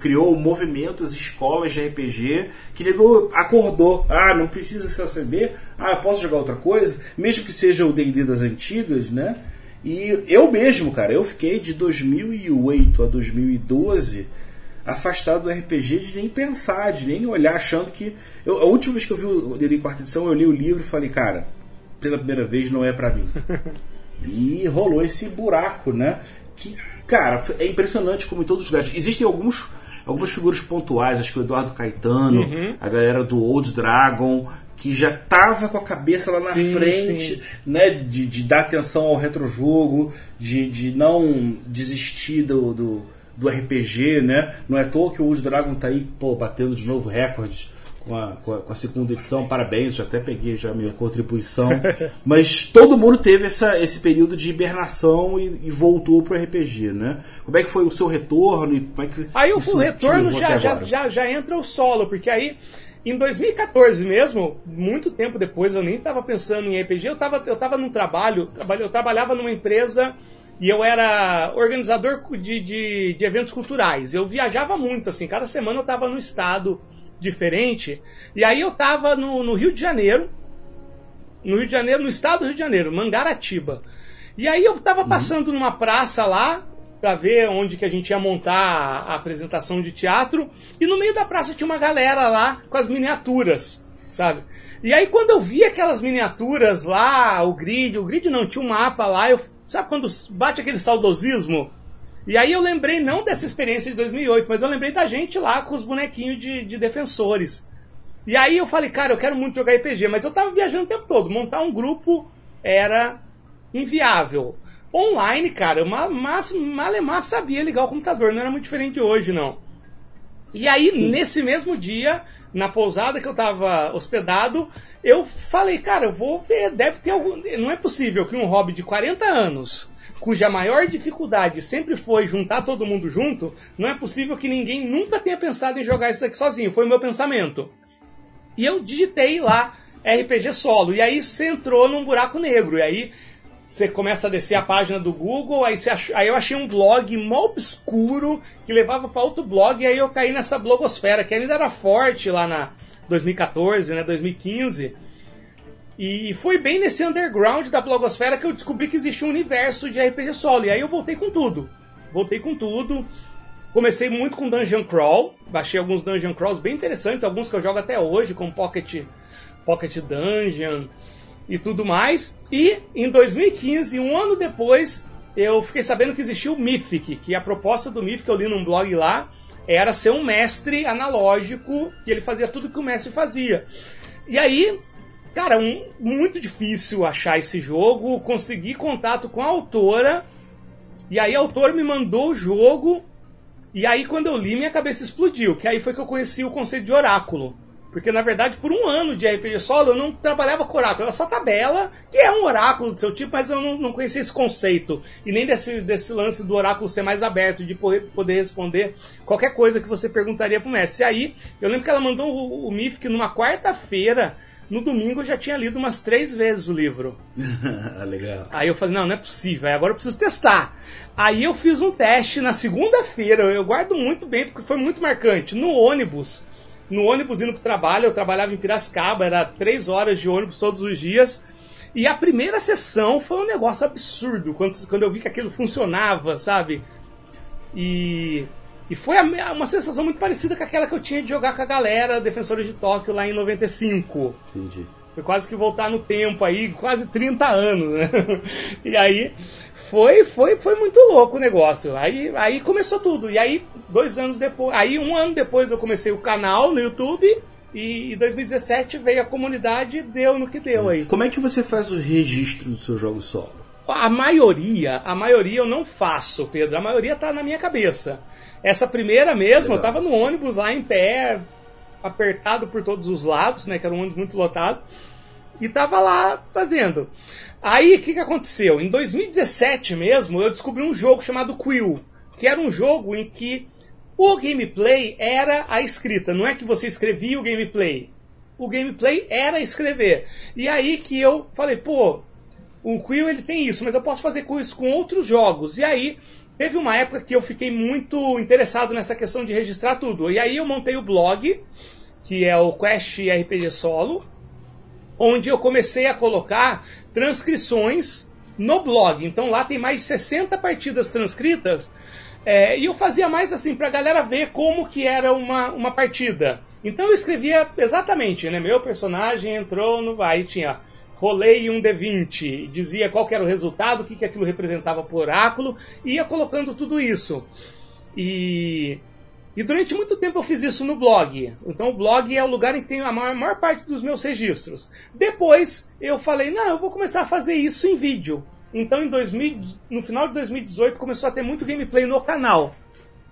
criou movimentos, escolas de RPG que negou, acordou. Ah, não precisa ser CD. Ah, posso jogar outra coisa, mesmo que seja o D&D das antigas, né? E eu mesmo, cara, eu fiquei de 2008 a 2012 afastado do RPG de nem pensar, de nem olhar, achando que. Eu, a última vez que eu vi o D&D quarta edição, eu li o livro e falei, cara, pela primeira vez não é para mim. e rolou esse buraco, né? Que, cara, é impressionante como em todos os lugares. Existem alguns algumas figuras pontuais, acho que o Eduardo Caetano, uhum. a galera do Old Dragon, que já estava com a cabeça lá na sim, frente, sim. né, de, de, dar atenção ao retrojogo, de, de não desistir do, do, do, RPG, né? Não é à toa que o Old Dragon tá aí, pô, batendo de novo recordes com a, com a, com a segunda edição, parabéns, já até peguei já a minha contribuição. Mas todo mundo teve essa, esse período de hibernação e, e voltou pro RPG, né? Como é que foi o seu retorno? E como é que aí o, o retorno já, já, já, já entra o solo, porque aí em 2014 mesmo, muito tempo depois, eu nem estava pensando em RPG, eu estava eu tava num trabalho, eu trabalhava numa empresa e eu era organizador de, de, de eventos culturais. Eu viajava muito, assim, cada semana eu estava num estado diferente. E aí eu estava no, no Rio de Janeiro, no Rio de Janeiro, no estado do Rio de Janeiro, Mangaratiba. E aí eu estava uhum. passando numa praça lá, para ver onde que a gente ia montar a apresentação de teatro. E no meio da praça tinha uma galera lá com as miniaturas, sabe? E aí quando eu vi aquelas miniaturas lá, o grid, o grid não, tinha um mapa lá, eu, sabe quando bate aquele saudosismo? E aí eu lembrei não dessa experiência de 2008, mas eu lembrei da gente lá com os bonequinhos de, de defensores. E aí eu falei, cara, eu quero muito jogar RPG, mas eu tava viajando o tempo todo, montar um grupo era inviável. Online, cara, mal malemar sabia ligar o computador, não era muito diferente de hoje, não. E aí, nesse mesmo dia, na pousada que eu estava hospedado, eu falei, cara, eu vou ver, deve ter algum. Não é possível que um hobby de 40 anos, cuja maior dificuldade sempre foi juntar todo mundo junto, não é possível que ninguém nunca tenha pensado em jogar isso aqui sozinho. Foi o meu pensamento. E eu digitei lá RPG solo. E aí você entrou num buraco negro. E aí você começa a descer a página do Google, aí, ach... aí eu achei um blog mó obscuro que levava para outro blog, e aí eu caí nessa blogosfera, que ainda era forte lá na 2014, né, 2015. E foi bem nesse underground da blogosfera que eu descobri que existia um universo de RPG solo. E aí eu voltei com tudo. Voltei com tudo. Comecei muito com Dungeon Crawl. Baixei alguns Dungeon Crawls bem interessantes, alguns que eu jogo até hoje, como Pocket, Pocket Dungeon. E tudo mais. E em 2015, um ano depois, eu fiquei sabendo que existia o Mythic, que a proposta do Mythic eu li num blog lá era ser um mestre analógico, que ele fazia tudo que o mestre fazia. E aí, cara, um, muito difícil achar esse jogo, consegui contato com a autora, e aí a autora me mandou o jogo, e aí quando eu li, minha cabeça explodiu, que aí foi que eu conheci o conceito de oráculo. Porque, na verdade, por um ano de RPG solo, eu não trabalhava com oráculo. Era só tabela, que é um oráculo do seu tipo, mas eu não, não conhecia esse conceito. E nem desse, desse lance do oráculo ser mais aberto, de poder, responder qualquer coisa que você perguntaria pro mestre. E aí, eu lembro que ela mandou o, o Mythic numa quarta-feira. No domingo eu já tinha lido umas três vezes o livro. Legal. Aí eu falei, não, não é possível, agora eu preciso testar. Aí eu fiz um teste na segunda-feira, eu guardo muito bem, porque foi muito marcante. No ônibus, no ônibus indo para o trabalho, eu trabalhava em Piracicaba, era três horas de ônibus todos os dias. E a primeira sessão foi um negócio absurdo, quando, quando eu vi que aquilo funcionava, sabe? E, e foi uma sensação muito parecida com aquela que eu tinha de jogar com a galera Defensores de Tóquio lá em 95. Entendi. Foi quase que voltar no tempo aí, quase 30 anos, né? E aí foi, foi, foi muito louco o negócio. Aí, aí começou tudo. E aí, dois anos depois, aí um ano depois eu comecei o canal no YouTube. E em 2017 veio a comunidade e deu no que deu aí. Como é que você faz o registro do seu jogo solo? A maioria, a maioria eu não faço, Pedro. A maioria tá na minha cabeça. Essa primeira mesmo, Legal. eu tava no ônibus lá em pé, apertado por todos os lados, né? Que era um ônibus muito lotado. E tava lá fazendo. Aí o que, que aconteceu? Em 2017 mesmo, eu descobri um jogo chamado Quill, que era um jogo em que o gameplay era a escrita, não é que você escrevia o gameplay. O gameplay era escrever. E aí que eu falei, pô, o Quill ele tem isso, mas eu posso fazer com isso com outros jogos. E aí teve uma época que eu fiquei muito interessado nessa questão de registrar tudo. E aí eu montei o blog, que é o Quest RPG Solo, onde eu comecei a colocar transcrições no blog. Então lá tem mais de 60 partidas transcritas. É, e eu fazia mais assim pra galera ver como que era uma, uma partida. Então eu escrevia exatamente, né? Meu personagem entrou no. Aí tinha rolei um D20, dizia qual que era o resultado, o que, que aquilo representava por oráculo, e ia colocando tudo isso. E, e durante muito tempo eu fiz isso no blog. Então o blog é o lugar em que tem a maior, maior parte dos meus registros. Depois eu falei, não, eu vou começar a fazer isso em vídeo. Então em 2000, no final de 2018 começou a ter muito gameplay no canal.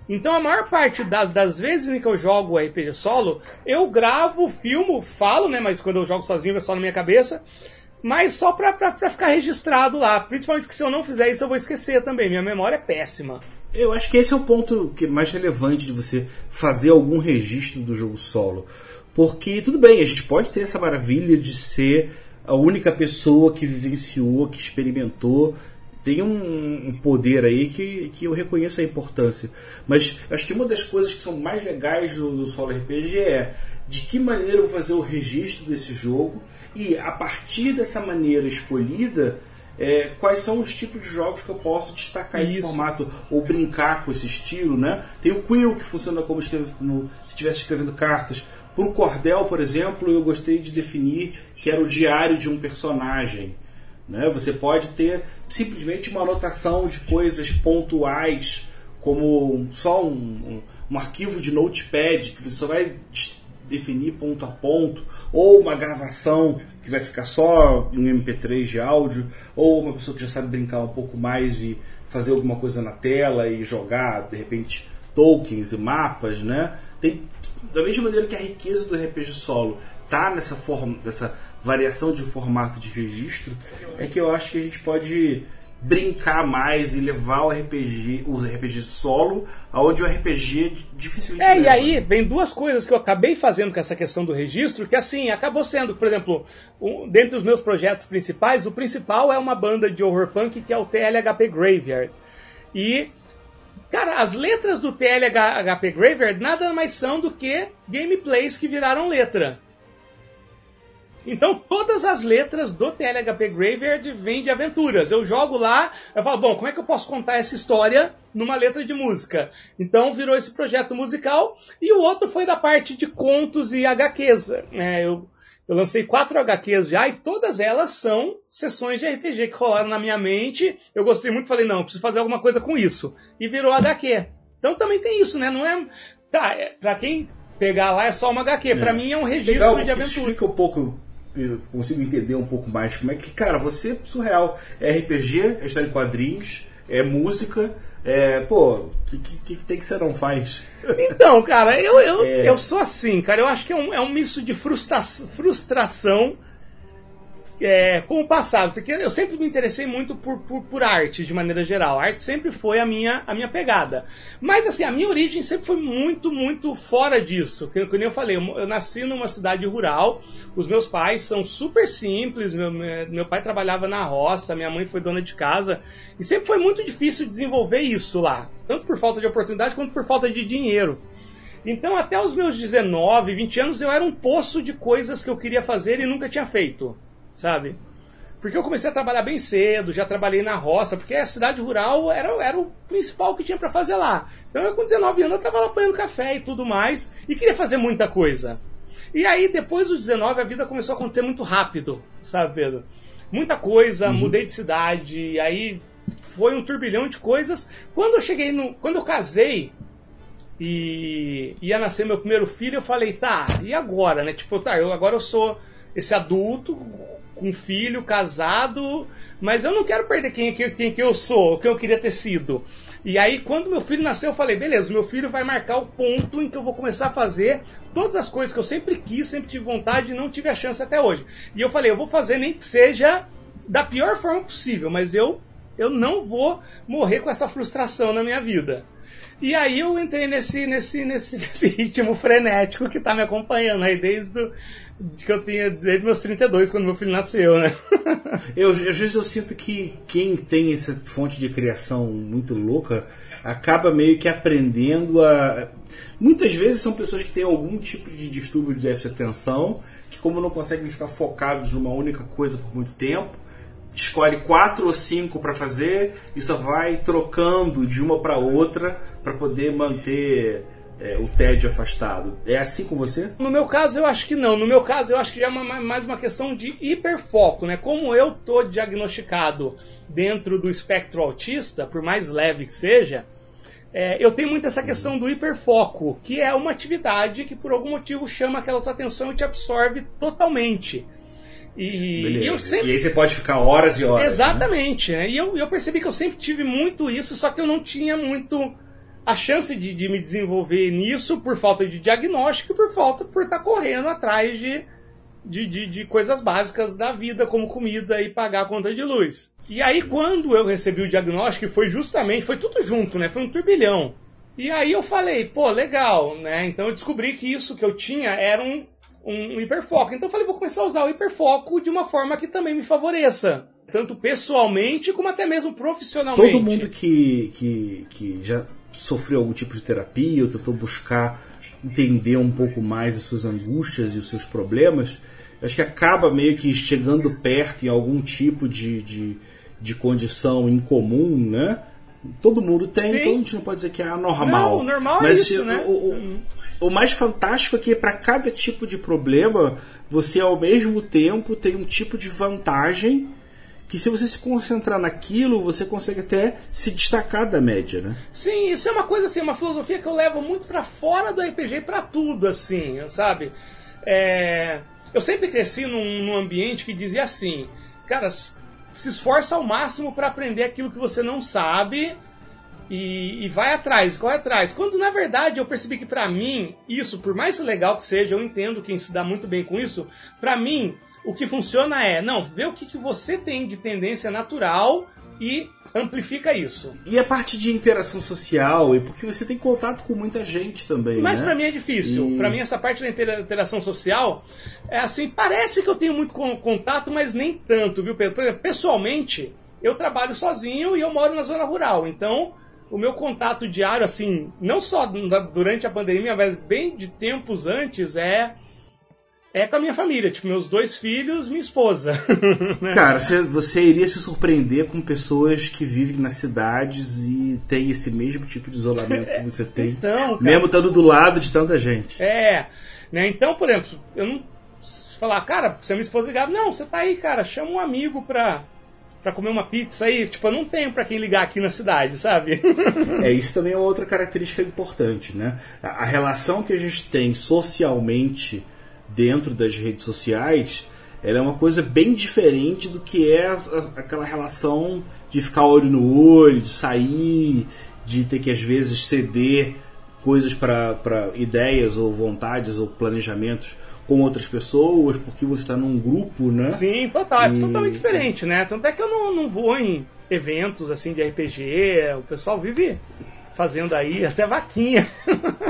Então a maior parte das, das vezes em que eu jogo RPG solo, eu gravo, filmo, falo, né? Mas quando eu jogo sozinho é só na minha cabeça. Mas só pra, pra, pra ficar registrado lá. Principalmente porque se eu não fizer isso eu vou esquecer também. Minha memória é péssima. Eu acho que esse é o ponto que mais relevante de você fazer algum registro do jogo solo. Porque, tudo bem, a gente pode ter essa maravilha de ser a única pessoa que vivenciou, que experimentou. Tem um, um poder aí que, que eu reconheço a importância. Mas acho que uma das coisas que são mais legais do, do solo RPG é de que maneira eu vou fazer o registro desse jogo e a partir dessa maneira escolhida é, quais são os tipos de jogos que eu posso destacar esse Isso. formato ou brincar com esse estilo, né? Tem o Quill que funciona como, escreve, como se estivesse escrevendo cartas. Para o Cordel, por exemplo, eu gostei de definir que era o diário de um personagem. Né? Você pode ter simplesmente uma anotação de coisas pontuais, como só um, um- um arquivo de notepad que você só vai definir ponto a ponto, ou uma gravação que vai ficar só em MP3 de áudio, ou uma pessoa que já sabe brincar um pouco mais e fazer alguma coisa na tela e jogar, de repente, tokens e mapas, né? Tem, da mesma maneira que a riqueza do RPG solo tá nessa forma, nessa variação de formato de registro, é que eu acho que a gente pode brincar mais e levar o RPG, os RPG solo, aonde o RPG dificilmente É, e leva. aí vem duas coisas que eu acabei fazendo com essa questão do registro, que assim, acabou sendo, por exemplo, um, dentre os meus projetos principais, o principal é uma banda de horror punk que é o TLHP Graveyard. E, cara, as letras do TLHP Graveyard nada mais são do que gameplays que viraram letra. Então todas as letras do TLHP Graveyard vêm de aventuras. Eu jogo lá, eu falo, bom, como é que eu posso contar essa história numa letra de música? Então virou esse projeto musical e o outro foi da parte de contos e HQs. né? eu, Eu lancei quatro HQs já e todas elas são sessões de RPG que rolaram na minha mente. Eu gostei muito, falei, não, preciso fazer alguma coisa com isso. E virou HQ. Então também tem isso, né? Não é. Tá, é, pra quem pegar lá é só uma HQ. É. Pra mim é um registro Legal, de aventura. Explica um pouco eu consigo entender um pouco mais como é que, cara, você é surreal. É RPG, é história em quadrinhos, é música, é, pô, o que, que, que, tem que você não faz? Então, cara, eu, eu, é... eu sou assim, cara. Eu acho que é um, é um misto de frustra frustração é, com o passado, porque eu sempre me interessei muito por, por, por, arte de maneira geral. A arte sempre foi a minha, a minha pegada. Mas assim, a minha origem sempre foi muito, muito fora disso. Nem eu falei, eu, eu, nasci numa cidade rural, os meus pais são super simples, meu, meu pai trabalhava na roça, minha mãe foi dona de casa, e sempre foi muito difícil desenvolver isso lá, tanto por falta de oportunidade quanto por falta de dinheiro. Então, até os meus 19, 20 anos, eu era um poço de coisas que eu queria fazer e nunca tinha feito sabe? Porque eu comecei a trabalhar bem cedo, já trabalhei na roça, porque a cidade rural era, era o principal que tinha para fazer lá. Então eu com 19 anos eu estava lá apanhando café e tudo mais, e queria fazer muita coisa. E aí, depois dos 19, a vida começou a acontecer muito rápido, sabe, Pedro? Muita coisa, uhum. mudei de cidade, aí foi um turbilhão de coisas. Quando eu cheguei no. Quando eu casei e ia nascer meu primeiro filho, eu falei, tá, e agora, né? Tipo, tá, eu, agora eu sou esse adulto com filho, casado, mas eu não quero perder quem, quem, quem que eu sou, o que eu queria ter sido. E aí, quando meu filho nasceu, eu falei: beleza, meu filho vai marcar o ponto em que eu vou começar a fazer todas as coisas que eu sempre quis, sempre tive vontade e não tive a chance até hoje. E eu falei: eu vou fazer nem que seja da pior forma possível, mas eu, eu não vou morrer com essa frustração na minha vida. E aí eu entrei nesse, nesse, nesse, nesse ritmo frenético que está me acompanhando aí desde o que eu tinha desde meus 32, quando meu filho nasceu, né? eu, às vezes eu sinto que quem tem essa fonte de criação muito louca acaba meio que aprendendo a. Muitas vezes são pessoas que têm algum tipo de distúrbio de déficit de atenção, que, como não conseguem ficar focados numa única coisa por muito tempo, escolhe quatro ou cinco para fazer e só vai trocando de uma para outra para poder manter é, o tédio afastado. É assim com você? No meu caso, eu acho que não. No meu caso, eu acho que já é uma, mais uma questão de hiperfoco, né? Como eu tô diagnosticado dentro do espectro autista, por mais leve que seja, é, eu tenho muito essa questão do hiperfoco, que é uma atividade que por algum motivo chama aquela tua atenção e te absorve totalmente. E, e, sempre... e, aí você pode ficar horas e horas. Né? Exatamente. Né? E eu, eu percebi que eu sempre tive muito isso, só que eu não tinha muito a chance de, de, me desenvolver nisso por falta de diagnóstico e por falta por estar tá correndo atrás de, de, de, de, coisas básicas da vida, como comida e pagar a conta de luz. E aí, quando eu recebi o diagnóstico, foi justamente, foi tudo junto, né? Foi um turbilhão. E aí eu falei, pô, legal, né? Então eu descobri que isso que eu tinha era um, um hiperfoco. Então eu falei, vou começar a usar o hiperfoco de uma forma que também me favoreça. Tanto pessoalmente como até mesmo profissionalmente. Todo mundo que, que, que já sofreu algum tipo de terapia ou tentou buscar entender um pouco mais as suas angústias e os seus problemas, acho que acaba meio que chegando perto em algum tipo de, de, de condição incomum, né? Todo mundo tem, Sim. então a gente não pode dizer que é anormal. Não, normal é mas é isso, né? O, o, o mais fantástico é que para cada tipo de problema, você ao mesmo tempo tem um tipo de vantagem que se você se concentrar naquilo, você consegue até se destacar da média, né? Sim, isso é uma coisa assim, uma filosofia que eu levo muito para fora do RPG para tudo, assim, sabe? É... Eu sempre cresci num, num, ambiente que dizia assim, cara, se esforça ao máximo para aprender aquilo que você não sabe e, e, vai atrás, corre atrás. Quando na verdade eu percebi que para mim isso, por mais legal que seja, eu entendo quem se dá muito bem com isso. Para mim o que funciona é, não, vê o que, que você tem de tendência natural e amplifica isso. E a parte de interação social, e porque você tem contato com muita gente também. Mas né? para mim é difícil. E... Para mim essa parte da interação social é assim, parece que eu tenho muito contato, mas nem tanto, viu, Pedro? Por exemplo, pessoalmente, eu trabalho sozinho e eu moro na zona rural, então o meu contato diário, assim, não só durante a pandemia, mas bem de tempos antes, é é com a minha família, tipo, meus dois filhos, minha esposa. Né? Cara, você, você, iria se surpreender com pessoas que vivem nas cidades e têm esse mesmo tipo de isolamento que você tem. Então, cara, mesmo estando do lado de tanta gente. É. Né? Então, por exemplo, eu não falar, cara, se a minha esposa ligar, não, você tá aí, cara, chama um amigo pra, pra comer uma pizza aí. Tipo, eu não tenho pra quem ligar aqui na cidade, sabe? é, isso também é outra característica importante, né? A, a relação que a gente tem socialmente dentro das redes sociais ela é uma coisa bem diferente do que é a, a, aquela relação de ficar olho no olho, de sair, de ter que às vezes ceder coisas para ideias ou vontades ou planejamentos com outras pessoas, porque você está num grupo, né? Sim, total, é totalmente diferente, né? Tanto é que eu não, não vou em eventos assim de RPG, o pessoal vive fazendo aí até vaquinha.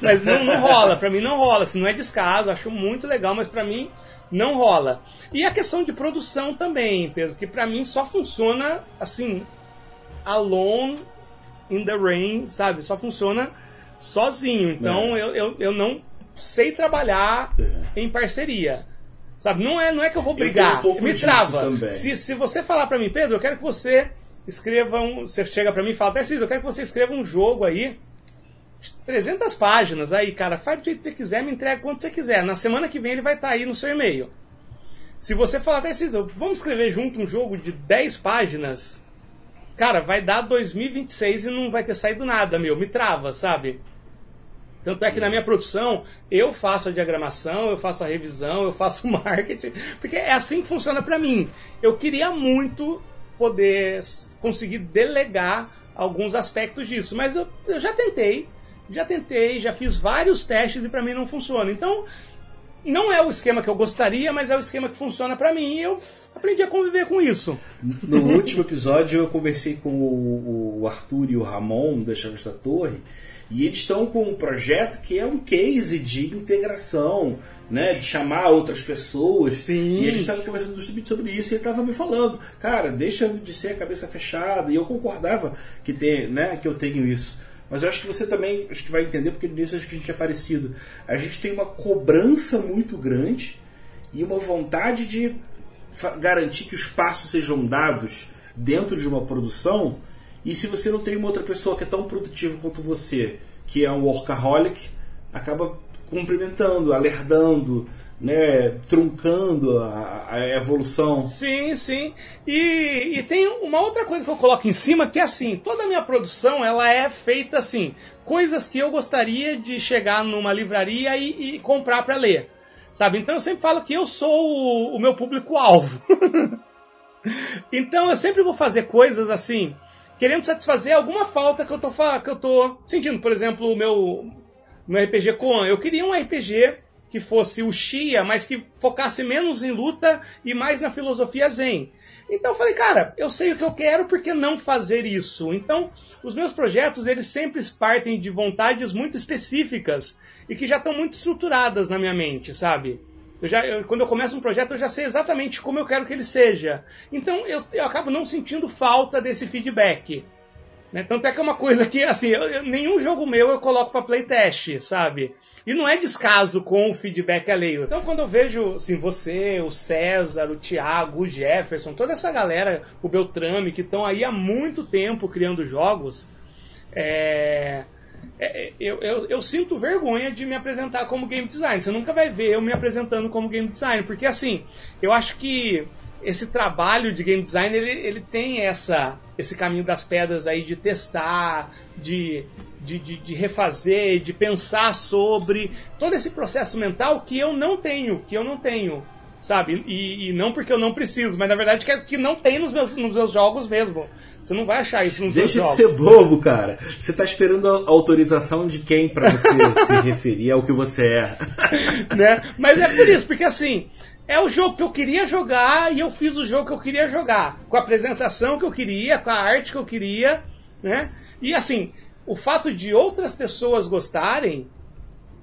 mas não, não rola, para mim não rola, assim, não é descaso, acho muito legal, mas para mim não rola. E a questão de produção também, Pedro, que para mim só funciona assim, alone in the rain, sabe? Só funciona sozinho. Então é. eu, eu, eu não sei trabalhar é. em parceria. Sabe? Não é, não é que eu vou brigar, um me trava. Se, se você falar para mim, Pedro, eu quero que você escreva um. Você chega para mim e fala, Tarcísio, eu quero que você escreva um jogo aí 300 páginas aí, cara, faz do jeito que você quiser, me entrega quanto você quiser. Na semana que vem ele vai estar tá aí no seu e-mail. Se você falar, vamos escrever junto um jogo de 10 páginas, cara, vai dar 2026 e não vai ter saído nada, meu, me trava, sabe? Tanto é que na minha produção eu faço a diagramação, eu faço a revisão, eu faço o marketing, porque é assim que funciona para mim. Eu queria muito poder conseguir delegar alguns aspectos disso, mas eu, eu já tentei, já tentei, já fiz vários testes e para mim não funciona. Então, não é o esquema que eu gostaria, mas é o esquema que funciona para mim e eu aprendi a conviver com isso. No último episódio eu conversei com o, Arthur e o Ramon da Chaves da Torre e eles estão com um projeto que é um case de integração, né, de chamar outras pessoas. Sim. E a gente estava conversando justamente sobre isso e ele estava me falando, cara, deixa de ser a cabeça fechada. E eu concordava que tem, né, que eu tenho isso. Mas eu acho que você também acho que vai entender, porque nisso acho que a gente é parecido. A gente tem uma cobrança muito grande e uma vontade de garantir que os passos sejam dados dentro de uma produção. E se você não tem uma outra pessoa que é tão produtiva quanto você, que é um workaholic, acaba cumprimentando, alertando, né, truncando a, a, evolução. Sim, sim. E, e, tem uma outra coisa que eu coloco em cima que é assim, toda a minha produção ela é feita assim, coisas que eu gostaria de chegar numa livraria e, e comprar para ler, sabe? Então eu sempre falo que eu sou o, o meu público alvo. então eu sempre vou fazer coisas assim, querendo satisfazer alguma falta que eu tô que eu tô sentindo. Por exemplo, o meu no RPG Koan, eu queria um RPG que fosse o Shia, mas que focasse menos em luta e mais na filosofia Zen. Então eu falei, cara, eu sei o que eu quero, por que não fazer isso? Então, os meus projetos, eles sempre partem de vontades muito específicas e que já estão muito estruturadas na minha mente, sabe? Eu já, eu, quando eu começo um projeto, eu já sei exatamente como eu quero que ele seja. Então, eu, eu acabo não sentindo falta desse feedback. Né? Tanto é que é uma coisa que, assim, eu, nenhum jogo meu eu coloco para playtest, sabe? E não é descaso com o feedback alheio. Então, quando eu vejo assim, você, o César, o Thiago, o Jefferson, toda essa galera, o Beltrame, que estão aí há muito tempo criando jogos, é... É, eu, eu, eu, sinto vergonha de me apresentar como game designer. Você nunca vai ver eu me apresentando como game designer, porque assim, eu acho que esse trabalho de game design ele, ele tem essa esse caminho das pedras aí de testar, de, de, de, de, refazer, de pensar sobre todo esse processo mental que eu não tenho, que eu não tenho, sabe? E, e não porque eu não preciso, mas na verdade que, é, que não tem nos meus, nos meus jogos mesmo. Você não vai achar isso nos Deixa de ser bobo, cara. Você está esperando a autorização de quem para você se referir ao que você é. né? Mas é por isso, porque assim, é o jogo que eu queria jogar e eu fiz o jogo que eu queria jogar. Com a apresentação que eu queria, com a arte que eu queria, né? E assim, o fato de outras pessoas gostarem,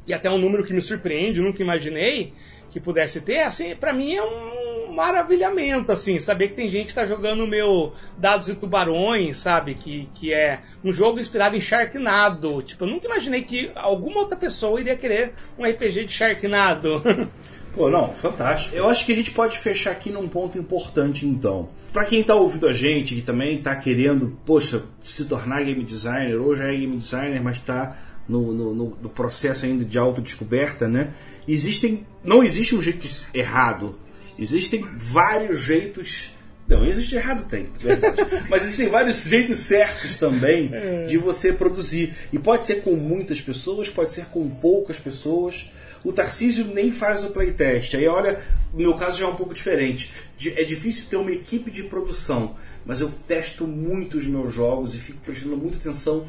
e até um número que me surpreende, nunca imaginei que pudesse ter, assim, para mim é um, maravilhamento, assim, saber que tem gente que tá jogando o meu Dados e Tubarões, sabe? Que, que é um jogo inspirado em Sharknado. Tipo, eu nunca imaginei que alguma outra pessoa iria querer um RPG de Sharknado. Pô, não, fantástico. Eu acho que a gente pode fechar aqui num ponto importante, então. Para quem tá ouvindo a gente, que também tá querendo, poxa, se tornar game designer, ou já é game designer, mas tá no, no, no processo ainda de autodescoberta, né? Existem. Não existe um jeito errado. Existem vários jeitos. Não, existe errado, tem, verdade. Mas existem vários jeitos certos também é. de você produzir. E pode ser com muitas pessoas, pode ser com poucas pessoas. O Tarcísio nem faz o playtest. Aí, olha, no meu caso já é um pouco diferente. É difícil ter uma equipe de produção, mas eu testo muito os meus jogos e fico prestando muita atenção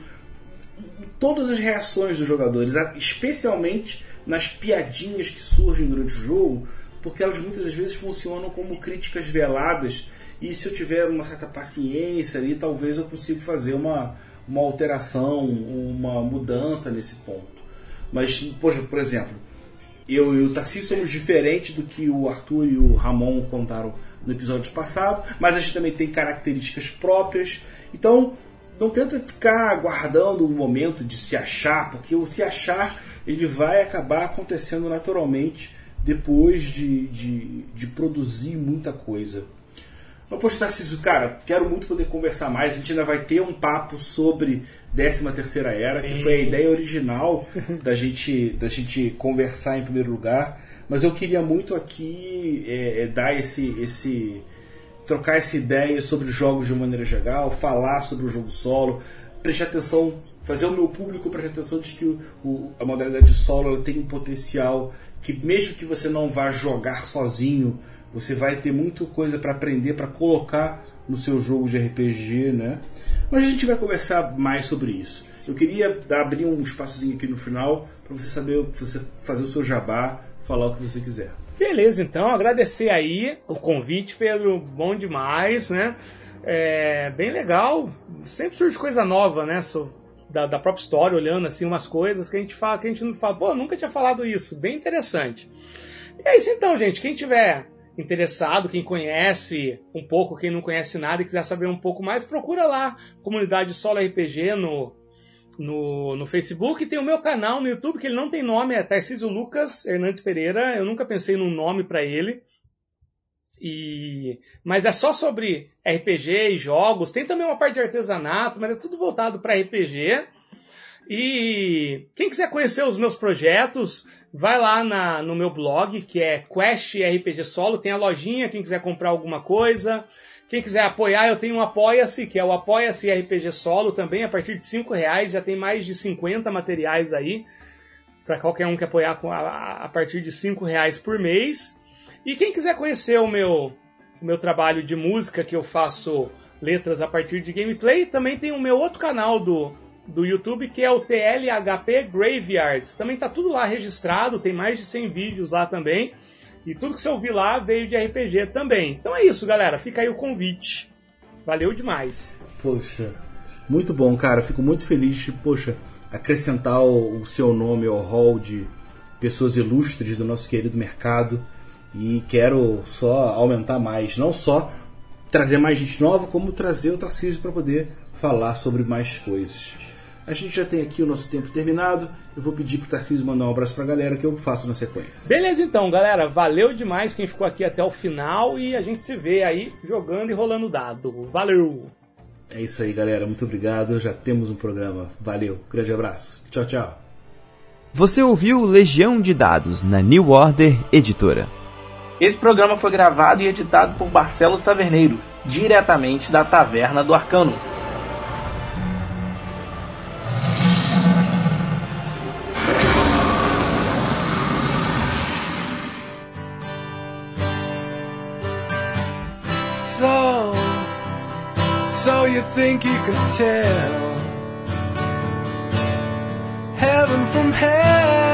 em todas as reações dos jogadores, especialmente nas piadinhas que surgem durante o jogo, porque elas muitas vezes funcionam como críticas veladas. E se eu tiver uma certa paciência ali, talvez eu consiga fazer uma, uma alteração, uma mudança nesse ponto. Mas, poxa, por exemplo, eu e o Tarcísio somos diferentes do que o Arthur e o Ramon contaram no episódio passado, mas a gente também tem características próprias. Então, não tenta ficar aguardando o momento de se achar, porque o se achar ele vai acabar acontecendo naturalmente depois de, de, de produzir muita coisa. Mas, poxa, Tarcísio, cara, quero muito poder conversar mais. A gente ainda vai ter um papo sobre 13 Terceira Era, Sim. que foi a ideia original da gente, da gente conversar em primeiro lugar. Mas eu queria muito aqui é, é, dar esse, esse. trocar essa ideia sobre jogos de maneira geral, falar sobre o jogo solo, prestar atenção, fazer o meu público prestar atenção de que o, o, a modalidade solo tem um potencial que, mesmo que você não vá jogar sozinho, você vai ter muita coisa para aprender, para colocar no seu jogo de RPG, né? Mas a gente vai conversar mais sobre isso. Eu queria abrir um espaçozinho aqui no final para você saber, você fazer o seu jabá, falar o que você quiser. Beleza, então agradecer aí o convite, Pedro, bom demais, né? É bem legal, sempre surge coisa nova, né? Da, da própria história, olhando assim umas coisas que a gente fala, que a gente não fala, pô, nunca tinha falado isso, bem interessante. E é isso então, gente. Quem tiver interessado, quem conhece um pouco, quem não conhece nada e quiser saber um pouco mais, procura lá, comunidade Solo RPG no, no, no Facebook. Tem o meu canal no YouTube, que ele não tem nome, é Tarcísio Lucas Hernandes Pereira. Eu nunca pensei num nome para ele. E, mas é só sobre RPG e jogos. Tem também uma parte de artesanato, mas é tudo voltado para RPG. E quem quiser conhecer os meus projetos, vai lá na, no meu blog, que é Quest RPG Solo, tem a lojinha, quem quiser comprar alguma coisa. Quem quiser apoiar, eu tenho um Apoia-se, que é o Apoia-se RPG Solo também, a partir de 5 reais, já tem mais de 50 materiais aí, para qualquer um que apoiar a, a partir de 5 reais por mês. E quem quiser conhecer o meu, o meu trabalho de música, que eu faço letras a partir de gameplay, também tem o meu outro canal do do YouTube, que é o TLHP Graveyards. Também tá tudo lá registrado, tem mais de 100 vídeos lá também. E tudo que você ouvir lá veio de RPG também. Então é isso, galera. Fica aí o convite. Valeu demais. Poxa, muito bom, cara. Fico muito feliz de, poxa, acrescentar o, o seu nome ao hall de pessoas ilustres do nosso querido mercado. E quero só aumentar mais, não só trazer mais gente nova, como trazer o Tarcísio para poder falar sobre mais coisas. A gente já tem aqui o nosso tempo terminado. Eu vou pedir pro Tarcísio mandar um abraço pra galera que eu faço na sequência. Beleza então, galera. Valeu demais quem ficou aqui até o final e a gente se vê aí jogando e rolando dado. Valeu! É isso aí, galera. Muito obrigado. Já temos um programa. Valeu. Grande abraço. Tchau, tchau. Você ouviu Legião de Dados na New Order Editora. Esse programa foi gravado e editado por Barcelos Taverneiro, diretamente da Taverna do Arcano. you think you could tell heaven from hell,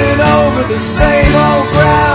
running over the same old ground.